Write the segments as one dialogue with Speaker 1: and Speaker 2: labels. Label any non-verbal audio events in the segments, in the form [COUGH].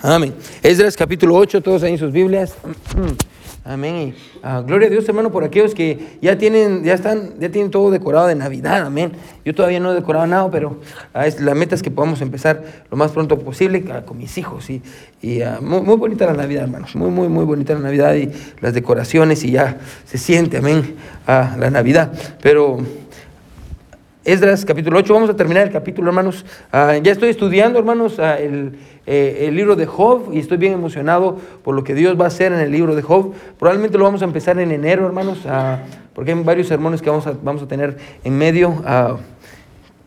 Speaker 1: Amén. Esdras capítulo 8, todos ahí en sus Biblias. [CLEARS THROAT] Amén. Ah, gloria a Dios, hermano, por aquellos que ya tienen, ya están, ya tienen todo decorado de Navidad. Amén. Yo todavía no he decorado nada, pero ah, es, la meta es que podamos empezar lo más pronto posible ah, con mis hijos. Y, y muy, muy, bonita la Navidad, hermanos. Muy, muy, muy bonita la Navidad y las decoraciones y ya se siente, amén, la Navidad. Pero Esdras capítulo 8, vamos a terminar el capítulo, hermanos. ya estoy estudiando, hermanos, el eh, el libro de Job y estoy bien emocionado por lo que Dios va a hacer en el libro de Job. Probablemente lo vamos a empezar en enero, hermanos, ah, porque hay varios sermones que vamos a, vamos a tener en medio. Ah,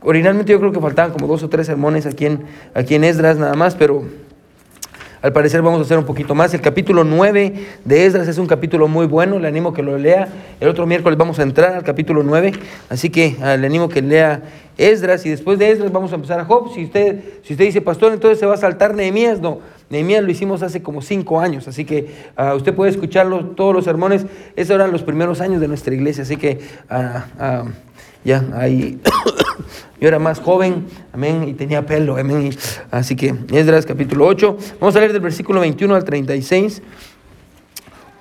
Speaker 1: originalmente yo creo que faltaban como dos o tres sermones aquí en, aquí en Esdras nada más, pero al parecer vamos a hacer un poquito más. El capítulo 9 de Esdras es un capítulo muy bueno, le animo que lo lea. El otro miércoles vamos a entrar al capítulo 9, así que ah, le animo que lea Esdras y después de Esdras vamos a empezar a Job. Si usted, si usted dice, pastor, entonces se va a saltar Nehemías, no. Nehemías lo hicimos hace como cinco años, así que ah, usted puede escucharlo, todos los sermones. Esos eran los primeros años de nuestra iglesia, así que uh, ya ahí yo era más joven, amén, y tenía pelo, amén. Así que Esdras capítulo 8. Vamos a leer del versículo 21 al 36.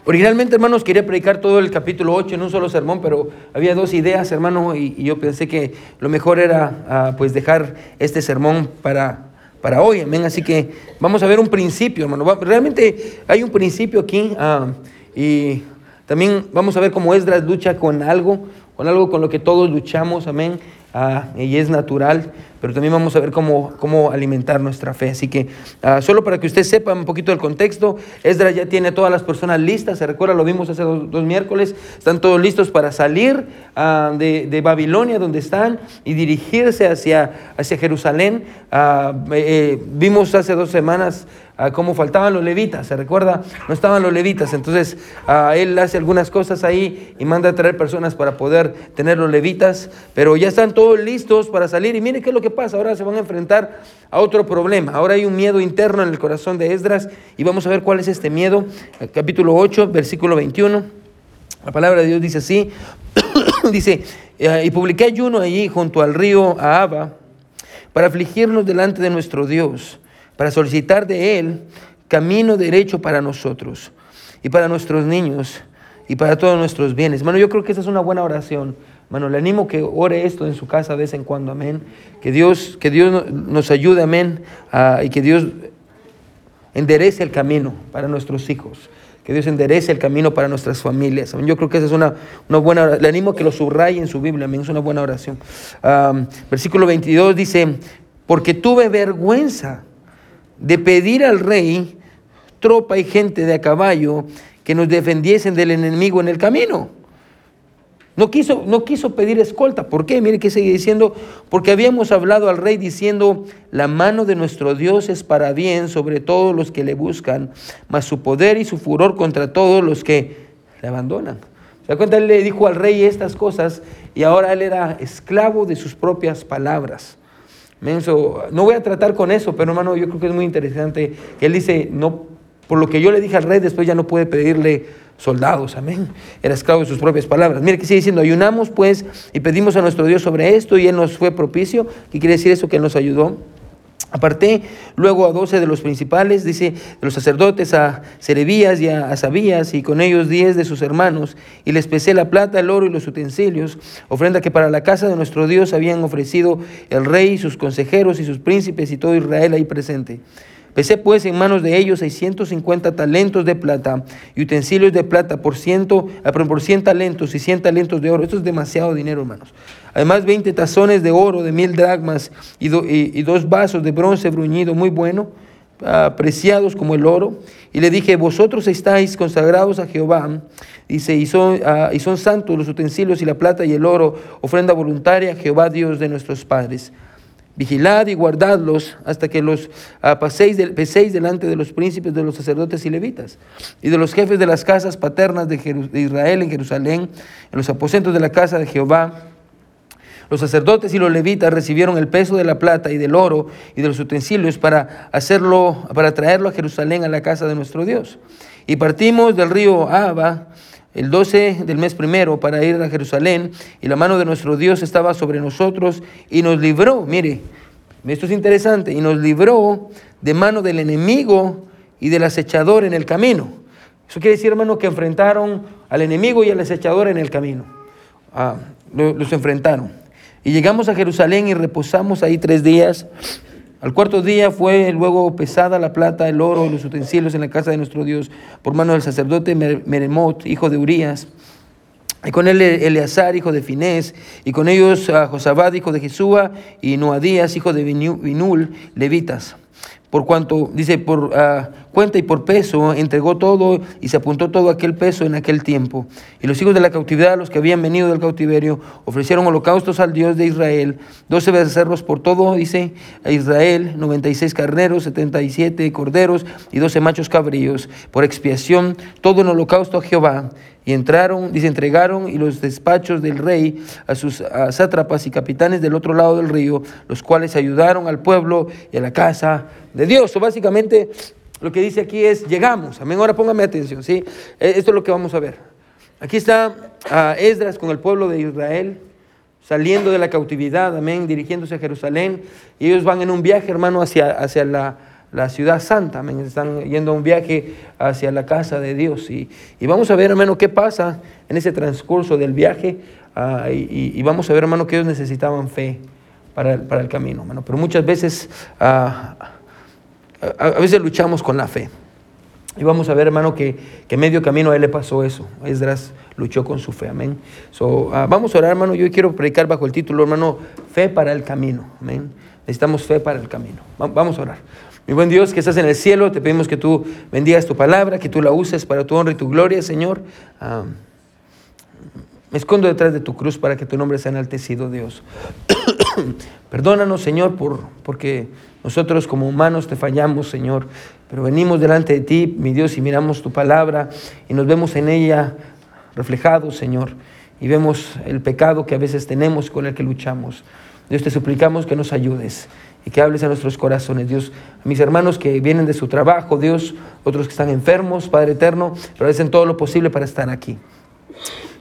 Speaker 1: Originalmente, hermanos, quería predicar todo el capítulo 8 en un solo sermón, pero había dos ideas, hermano, y, yo pensé que lo mejor era ah, pues dejar este sermón para, para hoy, amén. Así que vamos a ver un principio, hermano. Realmente hay un principio aquí ah, y también vamos a ver cómo Esdras lucha con algo, con algo con lo que todos luchamos, amén ah, y es natural, pero también vamos a ver cómo, cómo alimentar nuestra fe. Así que ah, solo para que usted sepa un poquito del contexto, Esdras ya tiene todas las personas listas, se recuerda, lo vimos hace dos, miércoles, están todos listos para salir ah, de, de, Babilonia donde están y dirigirse hacia, hacia Jerusalén. Ah, eh, vimos hace dos semanas cómo faltaban los levitas, ¿se recuerda? No estaban los levitas, entonces él hace algunas cosas ahí y manda a traer personas para poder tener los levitas, pero ya están todos listos para salir. Y mire qué es lo que pasa, ahora se van a enfrentar a otro problema, ahora hay un miedo interno en el corazón de Esdras y vamos a ver cuál es este miedo, capítulo 8, versículo 21, la palabra de Dios dice así, [COUGHS] dice, eh, y publiqué ayuno allí junto al río Ahaba para afligirnos delante de nuestro Dios para solicitar de Él camino derecho para nosotros y para nuestros niños y para todos nuestros bienes. Bueno, yo creo que esa es una buena oración. Bueno, le animo que ore esto en su casa de vez en cuando, amén. Que Dios, que Dios nos ayude, amén, y que Dios enderece el camino para nuestros hijos. Que Dios enderece el camino para nuestras familias. Yo creo que esa es una, una buena Le animo que lo subraye en su Biblia, amén. Es una buena oración. versículo 22 dice, porque tuve vergüenza de pedir al rey tropa y gente de a caballo que nos defendiesen del enemigo en el camino. No quiso, no quiso pedir escolta. ¿Por qué? Mire que sigue diciendo, porque habíamos hablado al rey diciendo, la mano de nuestro Dios es para bien sobre todos los que le buscan, mas su poder y su furor contra todos los que le abandonan. ¿Se da cuenta? Él le dijo al rey estas cosas y ahora él era esclavo de sus propias palabras. Menso, no voy a tratar con eso, pero hermano, yo creo que es muy interesante que él dice, no, por lo que yo le dije al rey, después ya no puede pedirle soldados, amén. Era esclavo de sus propias palabras. Mire que sigue diciendo, ayunamos pues y pedimos a nuestro Dios sobre esto y Él nos fue propicio. ¿Qué quiere decir eso? Que nos ayudó. Aparté luego a doce de los principales, dice, de los sacerdotes, a Serebías y a Sabías, y con ellos diez de sus hermanos, y les pesé la plata, el oro y los utensilios, ofrenda que para la casa de nuestro Dios habían ofrecido el rey, sus consejeros y sus príncipes y todo Israel ahí presente. Pesé pues en manos de ellos 650 talentos de plata y utensilios de plata por, ciento, ah, por 100 talentos y 100 talentos de oro. Esto es demasiado dinero, hermanos. Además, 20 tazones de oro de mil dracmas y, dos vasos de bronce bruñido muy bueno, apreciados como el oro. Y le dije, vosotros estáis consagrados a Jehová, dice, y son, ah, y son santos los utensilios y la plata y el oro, ofrenda voluntaria a Jehová Dios de nuestros padres. Vigilad y guardadlos hasta que los uh, paséis, delante de los príncipes de los sacerdotes y levitas y de los jefes de las casas paternas de, de Israel en Jerusalén, en los aposentos de la casa de Jehová. Los sacerdotes y los levitas recibieron el peso de la plata y del oro y de los utensilios para hacerlo, para traerlo a Jerusalén a la casa de nuestro Dios. Y partimos del río Abba el 12 del mes primero para ir a Jerusalén y la mano de nuestro Dios estaba sobre nosotros y nos libró, mire, Esto es interesante. Y nos libró de mano del enemigo y del acechador en el camino. Eso quiere decir, hermano, que enfrentaron al enemigo y al acechador en el camino. Ah, los enfrentaron. Y llegamos a Jerusalén y reposamos ahí tres días. Al cuarto día fue luego pesada la plata, el oro y los utensilios en la casa de nuestro Dios por mano del sacerdote Meremot, hijo de Urías y con él Eleazar, hijo de Finés, y con ellos a Josabad, hijo de Jesúa, y Noadías, hijo de Binul, levitas. Por cuanto, dice, por ah, cuenta y por peso, entregó todo y se apuntó todo aquel peso en aquel tiempo. Y los hijos de la cautividad, los que habían venido del cautiverio, ofrecieron holocaustos al Dios de Israel, doce becerros por todo, dice, a Israel, noventa y seis carneros, setenta y siete corderos y doce machos cabríos, por expiación, todo en holocausto a Jehová. Y entraron, dice, entregaron y los despachos del rey a sus sátrapas y capitanes del otro lado del río, los cuales ayudaron al pueblo y a la casa de Dios. O básicamente lo que dice aquí es, llegamos. Amén, ahora póngame atención, ¿sí? E, esto es lo que vamos a ver. Aquí está a Esdras con el pueblo de Israel, saliendo de la cautividad, amén, dirigiéndose a Jerusalén. Y ellos van en un viaje, hermano, hacia, hacia la la ciudad santa, están yendo a un viaje hacia la casa de Dios. Y, vamos a ver, hermano, qué pasa en ese transcurso del viaje. Ah, y, vamos a ver, hermano, que ellos necesitaban fe para, el camino, hermano. Pero muchas veces, ah, a, veces luchamos con la fe. Y vamos a ver, hermano, que, que, medio camino a él le pasó eso. Esdras luchó con su fe, amén. So, ah, vamos a orar, hermano. Yo quiero predicar bajo el título, hermano, fe para el camino, amén. Necesitamos fe para el camino. Vamos a orar. Mi buen Dios que estás en el cielo, te pedimos que tú bendigas tu palabra, que tú la uses para tu honra y tu gloria, Señor. me escondo detrás de tu cruz para que tu nombre sea enaltecido, Dios. [COUGHS] Perdónanos, Señor, por, porque nosotros como humanos te fallamos, Señor, pero venimos delante de ti, mi Dios, y miramos tu palabra y nos vemos en ella reflejados, Señor, y vemos el pecado que a veces tenemos con el que luchamos. Dios, te suplicamos que nos ayudes y que hables a nuestros corazones, Dios. A mis hermanos que vienen de su trabajo, Dios, otros que están enfermos, Padre eterno, pero hacen todo lo posible para estar aquí.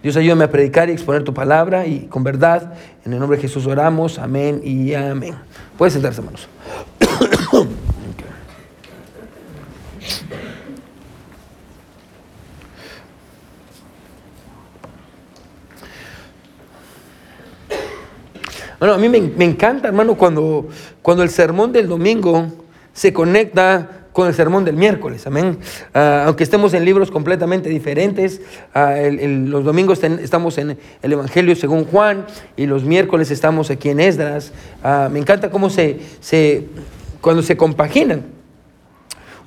Speaker 1: Dios, ayúdame a predicar y exponer tu palabra y con verdad, en el nombre de Jesús oramos, amén y amén. Pueden sentarse, hermanos. Bueno, a mí me, encanta, hermano, cuando, cuando el sermón del domingo se conecta con el sermón del miércoles, amén. Ah, aunque estemos en libros completamente diferentes, ah, los domingos estamos en el Evangelio según Juan y los miércoles estamos aquí en Esdras. Ah, me encanta cómo se, se, cuando se compaginan.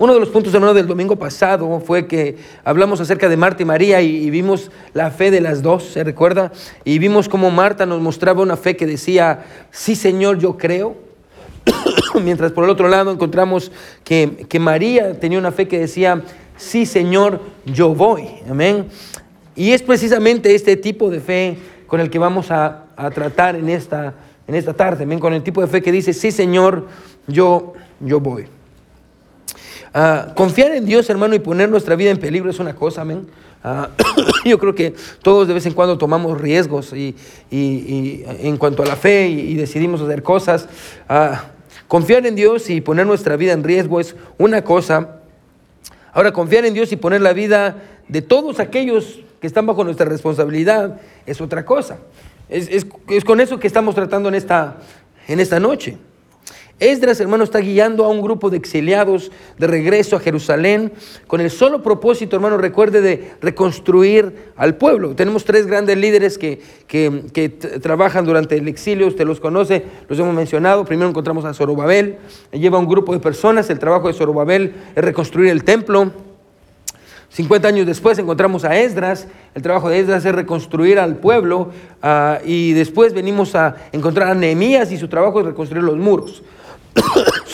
Speaker 1: Uno de los puntos, hermano, del domingo pasado fue que hablamos acerca de Marta y María y, vimos la fe de las dos, ¿se recuerda? Y vimos cómo Marta nos mostraba una fe que decía, sí Señor, yo creo. [LAUGHS] Mientras por el otro lado encontramos que, María tenía una fe que decía, sí Señor, yo voy. Amén. Y es precisamente este tipo de fe con el que vamos a, tratar en esta, en esta tarde. Amén. Con el tipo de fe que dice, sí Señor, yo, yo voy. Ah, confiar en Dios, hermano, y poner nuestra vida en peligro es una cosa, amén. Ah, [COUGHS] yo creo que todos de vez en cuando tomamos riesgos y, en cuanto a la fe y, decidimos hacer cosas. Ah, confiar en Dios y poner nuestra vida en riesgo es una cosa. Ahora, confiar en Dios y poner la vida de todos aquellos que están bajo nuestra responsabilidad es otra cosa. Es, es con eso que estamos tratando en esta, en esta noche. Esdras, hermano, está guiando a un grupo de exiliados de regreso a Jerusalén con el solo propósito, hermano, recuerde, de reconstruir al pueblo. Tenemos tres grandes líderes que, que, trabajan durante el exilio, usted los conoce, los hemos mencionado. Primero encontramos a Zorobabel, lleva un grupo de personas, el trabajo de Zorobabel es reconstruir el templo. 50 años después encontramos a Esdras, el trabajo de Esdras es reconstruir al pueblo ah, y después venimos a encontrar a Nehemías y su trabajo es reconstruir los muros. [COUGHS]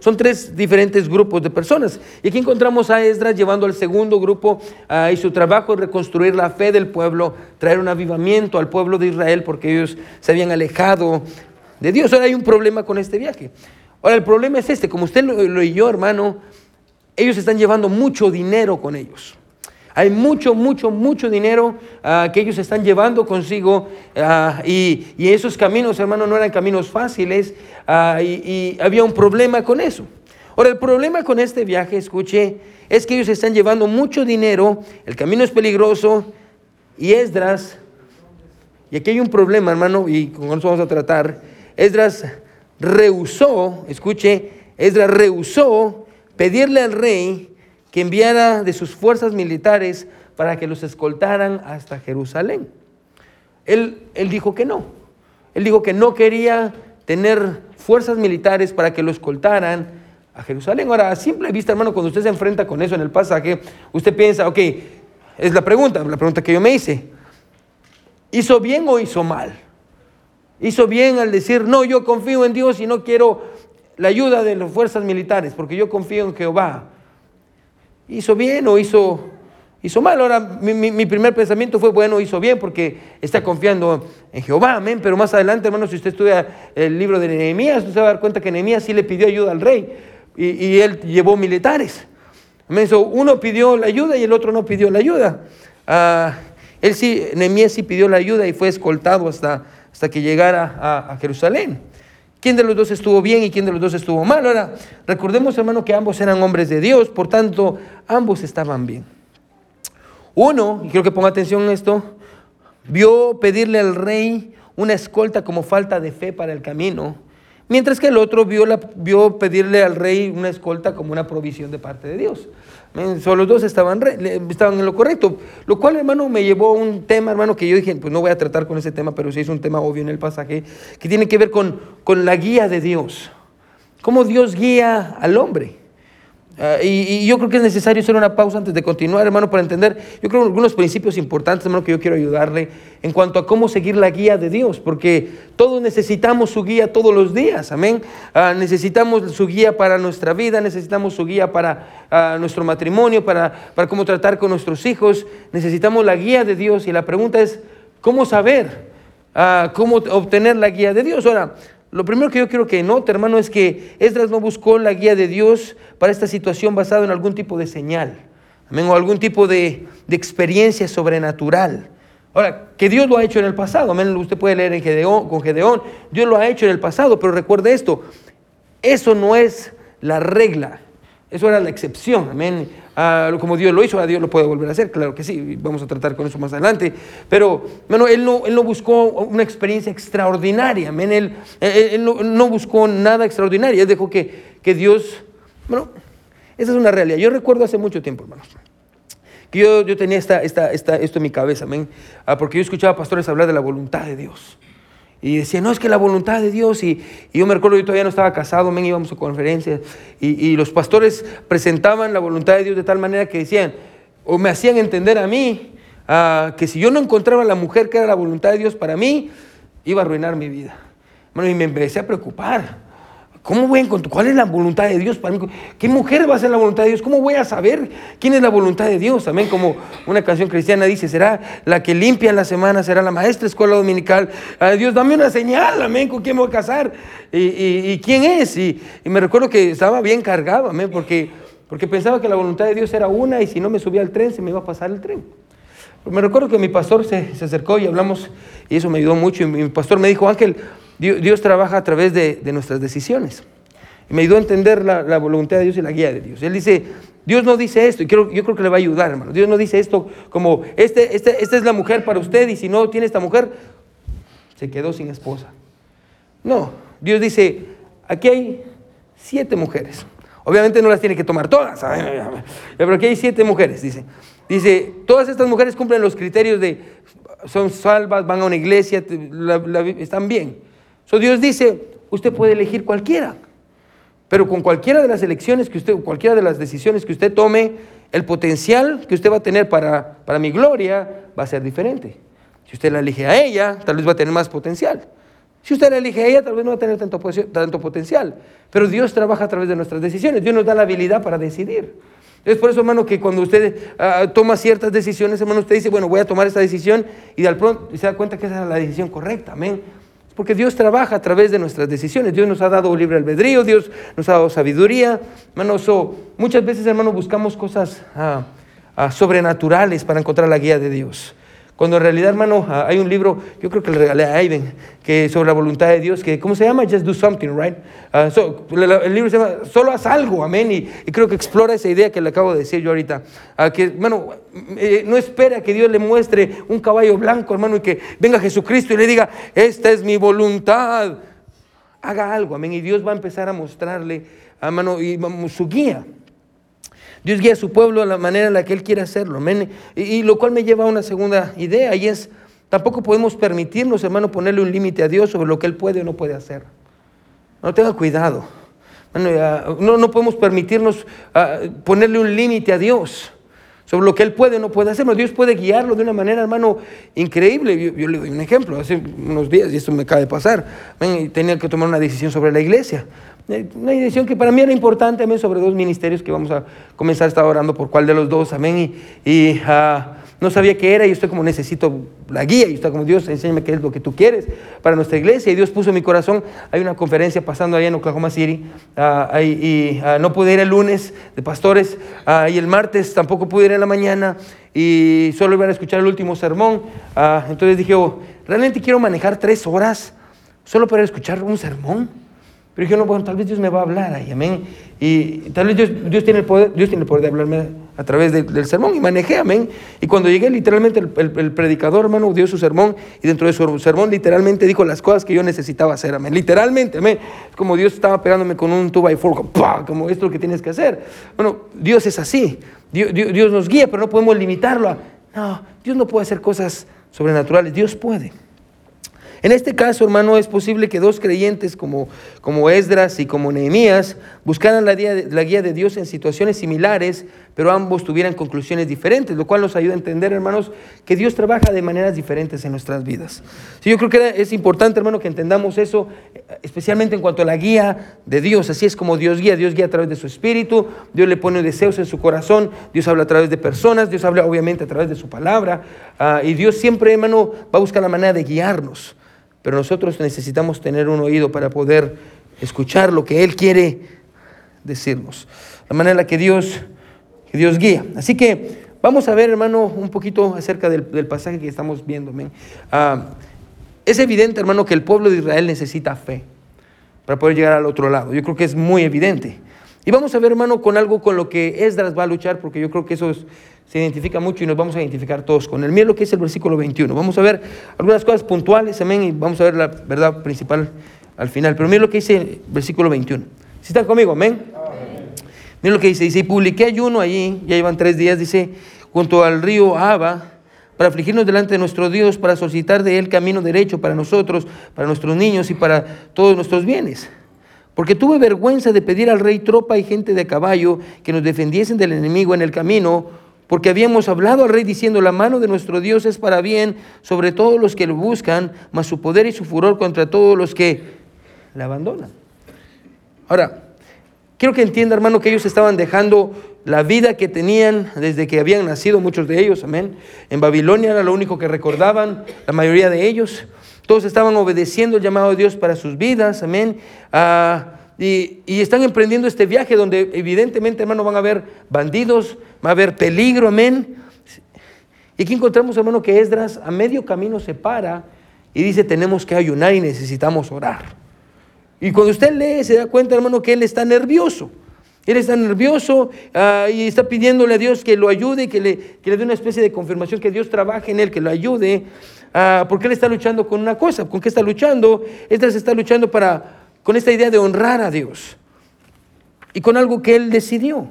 Speaker 1: son tres diferentes grupos de personas. Y aquí encontramos a Esdras llevando al segundo grupo ah, y su trabajo es reconstruir la fe del pueblo, traer un avivamiento al pueblo de Israel porque ellos se habían alejado de Dios. Ahora hay un problema con este viaje. Ahora el problema es este, como usted lo, lo yo hermano, ellos están llevando mucho dinero con ellos. Hay mucho, mucho, mucho dinero ah, que ellos están llevando consigo ah, y, esos caminos, hermano, no eran caminos fáciles ah, y, había un problema con eso. Ahora, el problema con este viaje, escuche, es que ellos están llevando mucho dinero, el camino es peligroso y Esdras, y aquí hay un problema, hermano, y con eso vamos a tratar, Esdras rehusó, escuche, Esdras rehusó pedirle al rey que enviara de sus fuerzas militares para que los escoltaran hasta Jerusalén. Él, él dijo que no. Él dijo que no quería tener fuerzas militares para que lo escoltaran a Jerusalén. Ahora, a simple vista, hermano, cuando usted se enfrenta con eso en el pasaje, usted piensa, ok, es la pregunta, la pregunta que yo me hice. ¿Hizo bien o hizo mal? Hizo bien al decir, no, yo confío en Dios y no quiero la ayuda de las fuerzas militares, porque yo confío en Jehová. ¿Hizo bien o hizo, hizo mal? Ahora, mi, primer pensamiento fue, bueno, hizo bien porque está confiando en Jehová, amén. Pero más adelante, hermano, si usted estudia el libro de Nehemías, usted se va a dar cuenta que Nehemías sí le pidió ayuda al rey y, él llevó militares. Amén. uno pidió la ayuda y el otro no pidió la ayuda. Ah, él sí, Nehemías sí pidió la ayuda y fue escoltado hasta hasta que llegara a, Jerusalén. ¿Quién de los dos estuvo bien y quién de los dos estuvo mal? Ahora, recordemos, hermano, que ambos eran hombres de Dios, por tanto, ambos estaban bien. Uno, y quiero que ponga atención en esto, vio pedirle al rey una escolta como falta de fe para el camino, mientras que el otro vio, la, vio pedirle al rey una escolta como una provisión de parte de Dios. Solo los dos estaban, estaban en lo correcto. Lo cual, hermano, me llevó a un tema, hermano, que yo dije, pues no voy a tratar con ese tema, pero sí es un tema obvio en el pasaje, que tiene que ver con, con la guía de Dios. Cómo Dios guía al hombre. Ah, y, yo creo que es necesario hacer una pausa antes de continuar, hermano, para entender, yo creo, algunos principios importantes, hermano, que yo quiero ayudarle en cuanto a cómo seguir la guía de Dios, porque todos necesitamos su guía todos los días, amén. Ah, necesitamos su guía para nuestra vida, necesitamos su guía para ah, nuestro matrimonio, para, para cómo tratar con nuestros hijos, necesitamos la guía de Dios y la pregunta es, ¿cómo saber? ¿Cómo obtener la guía de Dios? Ahora, lo primero que yo quiero que note, hermano, es que Esdras no buscó la guía de Dios para esta situación basada en algún tipo de señal, amén, o algún tipo de, experiencia sobrenatural. Ahora, que Dios lo ha hecho en el pasado, amén, usted puede leer en Gedeón, con Gedeón, Dios lo ha hecho en el pasado, pero recuerde esto, eso no es la regla, eso era la excepción, amén. Ah, como Dios lo hizo, a Dios lo puede volver a hacer, claro que sí, vamos a tratar con eso más adelante. Pero, bueno, él no, él no buscó una experiencia extraordinaria, amén. Él, él, no, buscó nada extraordinario, él dejó que, que Dios, bueno, esa es una realidad. Yo recuerdo hace mucho tiempo, hermanos, que yo, yo tenía esta, esta, esta, esto en mi cabeza, amén, ah, porque yo escuchaba pastores hablar de la voluntad de Dios. Y decía, no, es que la voluntad de Dios. Y, yo me recuerdo, yo todavía no estaba casado, men, íbamos a conferencias. Y, y, los pastores presentaban la voluntad de Dios de tal manera que decían, o me hacían entender a mí, ah, que si yo no encontraba la mujer que era la voluntad de Dios para mí, iba a arruinar mi vida. Bueno, y me empecé a preocupar. ¿Cómo voy a encontrar? ¿Cuál es la voluntad de Dios para mí? ¿Qué mujer va a ser la voluntad de Dios? ¿Cómo voy a saber quién es la voluntad de Dios? Amén. Como una canción cristiana dice, será la que limpia en la semana, será la maestra escuela dominical. Dios, dame una señal, amén, con quién voy a casar y, quién es. Y, me recuerdo que estaba bien cargado, amén, porque, porque pensaba que la voluntad de Dios era una y si no me subía al tren, se me iba a pasar el tren. me recuerdo que mi pastor se, se acercó y hablamos y eso me ayudó mucho. Y mi pastor me dijo, Ángel, Dios, trabaja a través de, nuestras decisiones. Y me ayudó a entender la, voluntad de Dios y la guía de Dios. Él dice, Dios no dice esto, y yo creo que le va a ayudar, hermano. Dios no dice esto como, este, este, esta es la mujer para usted, y si no tiene esta mujer, se quedó sin esposa. No, Dios dice, aquí hay siete mujeres. Obviamente no las tiene que tomar todas, [LAUGHS] pero aquí hay siete mujeres, dice. Dice, todas estas mujeres cumplen los criterios de, son salvas, van a una iglesia, están bien. So Dios dice, usted puede elegir cualquiera, pero con cualquiera de las elecciones que usted, cualquiera de las decisiones que usted tome, el potencial que usted va a tener para, para mi gloria va a ser diferente. Si usted la elige a ella, tal vez va a tener más potencial. Si usted la elige a ella, tal vez no va a tener tanto, tanto potencial. Pero Dios trabaja a través de nuestras decisiones. Dios nos da la habilidad para decidir. Es por eso, hermano, que cuando usted ah, toma ciertas decisiones, hermano, usted dice, bueno, voy a tomar esta decisión y al pronto se da cuenta que esa es la decisión correcta. Amén. Porque Dios trabaja a través de nuestras decisiones. Dios nos ha dado libre albedrío, Dios nos ha dado sabiduría. Hermano, muchas veces, hermano, buscamos cosas ah, ah, sobrenaturales para encontrar la guía de Dios. Cuando en realidad, hermano, ah, hay un libro, yo creo que le regalé a Aiden, que sobre la voluntad de Dios, que, ¿cómo se llama? Just do something, right? Ah, el libro se llama Solo haz algo, amén. Y, creo que explora esa idea que le acabo de decir yo ahorita. que, bueno, eh, no espera que Dios le muestre un caballo blanco, hermano, y que venga Jesucristo y le diga, esta es mi voluntad. Haga algo, amén. Y Dios va a empezar a mostrarle, hermano, y, su guía. Dios guía a su pueblo de la manera en la que Él quiere hacerlo. Y, lo cual me lleva a una segunda idea y es, tampoco podemos permitirnos, hermano, ponerle un límite a Dios sobre lo que Él puede o no puede hacer. No tenga cuidado. no, no, podemos permitirnos ah, ponerle un límite a Dios sobre lo que Él puede o no puede hacer. Dios puede guiarlo de una manera, hermano, increíble. Yo, le doy un ejemplo. Hace unos días, y esto me acaba de pasar, tenía que tomar una decisión sobre la iglesia. Eh, una decisión que para mí era importante, amén, sobre dos ministerios que vamos a comenzar a estar orando por cuál de los dos, amén. Y, ah, no sabía qué era y estoy como necesito la guía y estoy como Dios, enséñame qué es lo que tú quieres para nuestra iglesia. Y Dios puso en mi corazón, hay una conferencia pasando allá en Oklahoma City ah, y ah, no pude ir el lunes de pastores y el martes tampoco pude ir en la mañana y solo iba a escuchar el último sermón. entonces dije, oh, realmente quiero manejar tres horas solo para escuchar un sermón. Pero dije, no, bueno, tal vez Dios me va a hablar ahí, amén. Y tal vez Dios, tiene, el poder, Dios tiene el poder de hablarme a través del sermón. Y manejé, amén. Y cuando llegué, literalmente, el, predicador, hermano, dio su sermón. Y dentro de su sermón, literalmente dijo las cosas que yo necesitaba hacer, amén. Literalmente, amén. Es como Dios estaba pegándome con un tuba y forco, como esto es lo que tienes que hacer. Bueno, Dios es así. Dios, Dios nos guía, pero no podemos limitarlo a, no, Dios no puede hacer cosas sobrenaturales. Dios puede. En este caso, hermano, es posible que dos creyentes como, como Esdras y como Nehemías buscaran la guía, de, la guía de Dios en situaciones similares, pero ambos tuvieran conclusiones diferentes, lo cual nos ayuda a entender, hermanos, que Dios trabaja de maneras diferentes en nuestras vidas. Sí, yo creo que es importante, hermano, que entendamos eso, especialmente en cuanto a la guía de Dios. Así es como Dios guía. Dios guía a través de su espíritu, Dios le pone deseos en su corazón, Dios habla a través de personas, Dios habla obviamente a través de su palabra, ah, y Dios siempre, hermano, va a buscar la manera de guiarnos pero nosotros necesitamos tener un oído para poder escuchar lo que Él quiere decirnos, la manera en la que Dios, Dios guía. Así que vamos a ver, hermano, un poquito acerca del, pasaje que estamos viendo. Ah, es evidente, hermano, que el pueblo de Israel necesita fe para poder llegar al otro lado. Yo creo que es muy evidente. Y vamos a ver, hermano, con algo con lo que Esdras va a luchar, porque yo creo que eso se identifica mucho y nos vamos a identificar todos con él. Miren lo que es el versículo 21. Vamos a ver algunas cosas puntuales, amén, y vamos a ver la verdad principal al final. Pero miren lo que dice el versículo 21. Si están conmigo, amén. Miren lo que dice. Dice, y publiqué ayuno allí, ya llevan tres días, dice, junto al río Aba, para afligirnos delante de nuestro Dios, para solicitar de Él camino derecho para nosotros, para nuestros niños y para todos nuestros bienes. Porque tuve vergüenza de pedir al rey tropa y gente de caballo que nos defendiesen del enemigo en el camino, porque habíamos hablado al rey diciendo, la mano de nuestro Dios es para bien sobre todos los que lo buscan, mas su poder y su furor contra todos los que le abandonan. Ahora, quiero que entienda, hermano, que ellos estaban dejando la vida que tenían desde que habían nacido, muchos de ellos, amén. En Babilonia era lo único que recordaban, la mayoría de ellos. Todos estaban obedeciendo el llamado de Dios para sus vidas, amén. Ah, y, están emprendiendo este viaje donde evidentemente, hermano, van a haber bandidos, va a haber peligro, amén. Y aquí encontramos, hermano, que Esdras a medio camino se para y dice, tenemos que ayunar y necesitamos orar. Y cuando usted lee, se da cuenta, hermano, que él está nervioso. Él está nervioso ah, y está pidiéndole a Dios que lo ayude, que le, que le dé una especie de confirmación, que Dios trabaje en él, que lo ayude. Ah, porque él está luchando con una cosa. ¿Con qué está luchando? Esdras está luchando para, con esta idea de honrar a Dios y con algo que él decidió.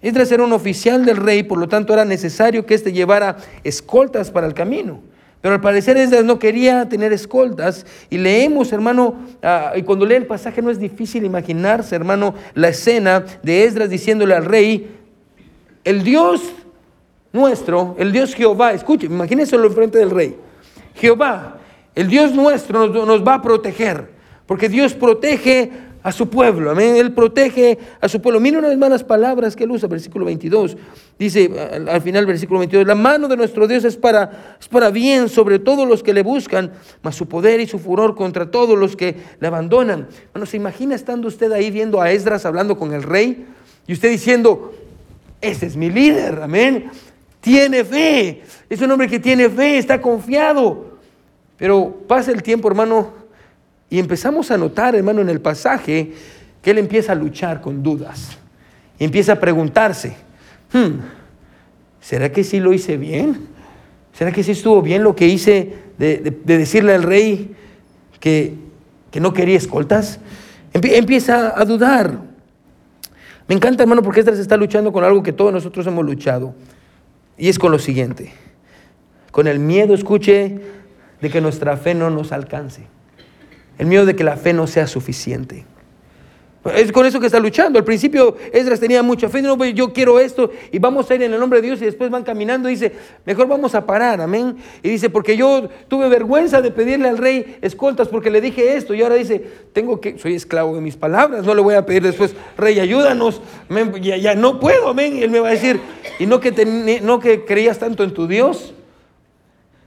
Speaker 1: Esdras era un oficial del rey, por lo tanto era necesario que éste llevara escoltas para el camino. Pero al parecer Esdras no quería tener escoltas. Y leemos, hermano, ah, y cuando lee el pasaje no es difícil imaginarse, hermano, la escena de Esdras diciéndole al rey, el Dios nuestro, el Dios Jehová, escuche, imagínese lo enfrente del rey. Jehová, el Dios nuestro nos va a proteger, porque Dios protege a su pueblo, amén. Él protege a su pueblo. Mira una vez más las palabras que él usa, versículo 22. Dice al final, versículo 22, la mano de nuestro Dios es para, es para bien sobre todos los que le buscan, mas su poder y su furor contra todos los que le abandonan. Bueno, ¿se imagina estando usted ahí viendo a Esdras hablando con el rey? Y usted diciendo, ese es mi líder, amén. Tiene fe, es un hombre que tiene fe, está confiado. Pero pasa el tiempo, hermano, y empezamos a notar, hermano, en el pasaje, que él empieza a luchar con dudas. Y empieza a preguntarse, hmm, ¿será que sí lo hice bien? ¿Será que sí estuvo bien lo que hice de, decirle al rey que, que no quería escoltas? Empieza a dudar. Me encanta, hermano, porque se está luchando con algo que todos nosotros hemos luchado. Y es con lo siguiente. Con el miedo, escuche, de que nuestra fe no nos alcance. El miedo de que la fe no sea suficiente. Es con eso que está luchando. Al principio Esdras tenía mucha fe, no, yo quiero esto y vamos a ir en el nombre de Dios y después van caminando y dice, mejor vamos a parar, amén. Y dice, porque yo tuve vergüenza de pedirle al rey escoltas porque le dije esto y ahora dice, tengo que, soy esclavo de mis palabras, no le voy a pedir después, rey, ayúdanos, ya, no puedo, amén. Y él me va a decir, y no que, no que creías tanto en tu Dios.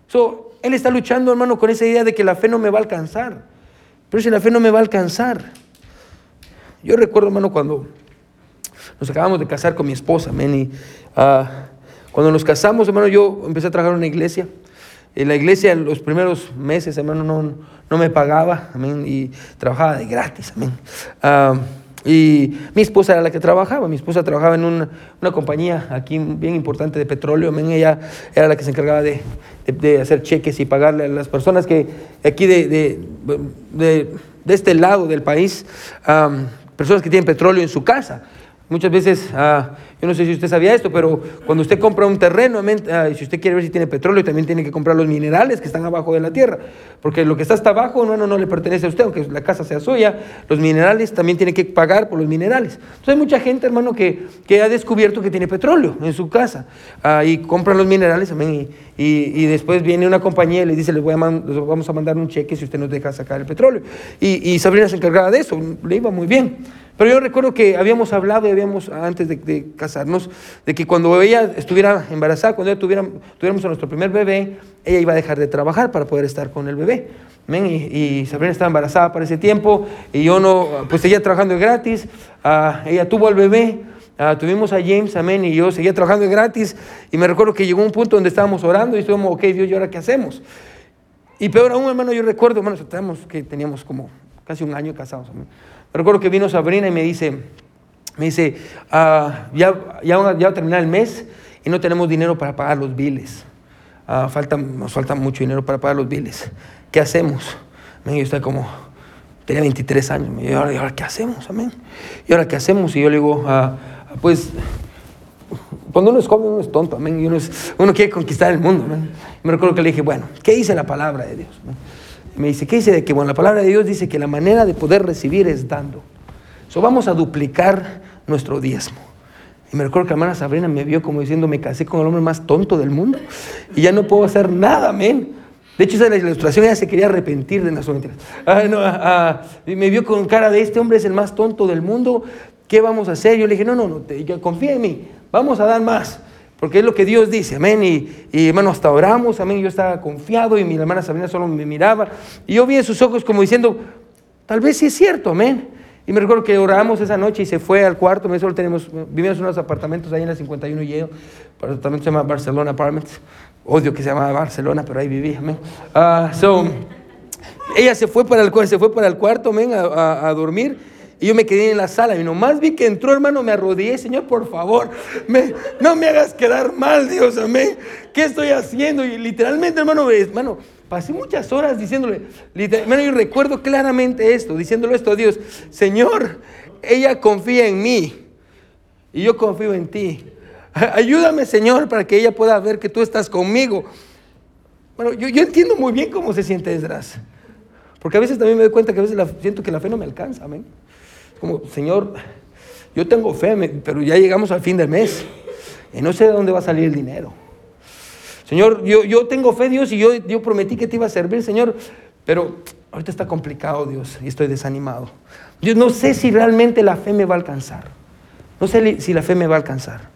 Speaker 1: So, él está luchando, hermano, con esa idea de que la fe no me va a alcanzar. Pero si la fe no me va a alcanzar, yo recuerdo, hermano, cuando nos acabamos de casar con mi esposa, amén. Y, ah, cuando nos casamos, hermano, yo empecé a trabajar en una iglesia. En la iglesia, los primeros meses, hermano, no, no me pagaba, amén. Y trabajaba de gratis, amén. Ah, y mi esposa era la que trabajaba. Mi esposa trabajaba en una, una, compañía aquí bien importante de petróleo. Amén. Ella era la que se encargaba de, de, hacer cheques y pagarle a las personas que aquí de, de este lado del país personas que tienen petróleo en su casa. Muchas veces, ah, yo no sé si usted sabía esto, pero cuando usted compra un terreno, ah, si usted quiere ver si tiene petróleo, también tiene que comprar los minerales que están abajo de la tierra. Porque lo que está hasta abajo no, no, le pertenece a usted, aunque la casa sea suya. Los minerales también tiene que pagar por los minerales. Entonces hay mucha gente, hermano, que, que ha descubierto que tiene petróleo en su casa ah, y compran los minerales y, y, después viene una compañía y le dice, les, voy a vamos a mandar un cheque si usted nos deja sacar el petróleo. Y, y Sabrina se encargaba de eso, le iba muy bien. Pero yo recuerdo que habíamos hablado y habíamos, antes de, casarnos, de que cuando ella estuviera embarazada, cuando ella tuviera, tuviéramos a nuestro primer bebé, ella iba a dejar de trabajar para poder estar con el bebé. Y, Sabrina estaba embarazada para ese tiempo y yo no, pues seguía trabajando gratis. Ah, ella tuvo al bebé, ah, tuvimos a James, amén, y yo seguía trabajando gratis. Y me recuerdo que llegó un punto donde estábamos orando y estuvimos, ok, Dios, ¿y ahora qué hacemos? Y peor aún, hermano, yo recuerdo, hermano, que teníamos como casi un año casados. Amén. Recuerdo que vino Sabrina y me dice, me dice, ah, ya, ya, va a terminar el mes y no tenemos dinero para pagar los biles. Ah, falta, nos falta mucho dinero para pagar los biles. ¿Qué hacemos? yo estaba como, tenía 23 años. Me dijo, ¿y ahora qué hacemos? Amén. ¿Y ahora qué hacemos? Y yo le digo, ah, pues, cuando uno es joven, uno es tonto, amén. Y uno, uno quiere conquistar el mundo, amén. me recuerdo que le dije, bueno, ¿qué dice la palabra de Dios? Me dice, ¿qué dice de que? Bueno, la palabra de Dios dice que la manera de poder recibir es dando. So, vamos a duplicar nuestro diezmo. Y me recuerdo que la hermana Sabrina me vio como diciendo, me casé con el hombre más tonto del mundo y ya no puedo hacer nada, amén. De hecho, esa es la ilustración, ella se quería arrepentir de las mentiras. Ah, no, ah, y me vio con cara de, este hombre es el más tonto del mundo, ¿qué vamos a hacer? Yo le dije, no, no, no, confía en mí, vamos a dar más. Porque es lo que Dios dice, amén. Y, y, hermano, hasta oramos, amén. Yo estaba confiado y mi hermana Sabrina solo me miraba. Y yo vi en sus ojos como diciendo, tal vez sí es cierto, amén. Y me recuerdo que oramos esa noche y se fue al cuarto. Nosotros solo tenemos, vivimos en unos apartamentos ahí en la 51 y apartamento se llama Barcelona Apartments. Odio que se llama Barcelona, pero ahí viví, amén. Uh, so, ella se fue para el, se fue para el cuarto, amén, a, a dormir. Y yo me quedé en la sala y nomás vi que entró, hermano, me arrodillé, Señor, por favor, no me hagas quedar mal, Dios, amén. ¿Qué estoy haciendo? Y literalmente, hermano, hermano, pasé muchas horas diciéndole, hermano, yo recuerdo claramente esto, diciéndole esto a Dios, Señor, ella confía en mí y yo confío en ti. [LAUGHS] Ayúdame, Señor, para que ella pueda ver que tú estás conmigo. Bueno, yo, yo entiendo muy bien cómo se siente Esdras. Porque a veces también me doy cuenta que a veces siento que la fe no me alcanza, amén como, Señor, yo tengo fe, pero ya llegamos al fin del mes y no sé de dónde va a salir el dinero. Señor, yo, yo tengo fe, Dios, y yo, yo prometí que te iba a servir, Señor, pero ahorita está complicado, Dios, y estoy desanimado. Yo no sé si realmente la fe me va a alcanzar. No sé si la fe me va a alcanzar.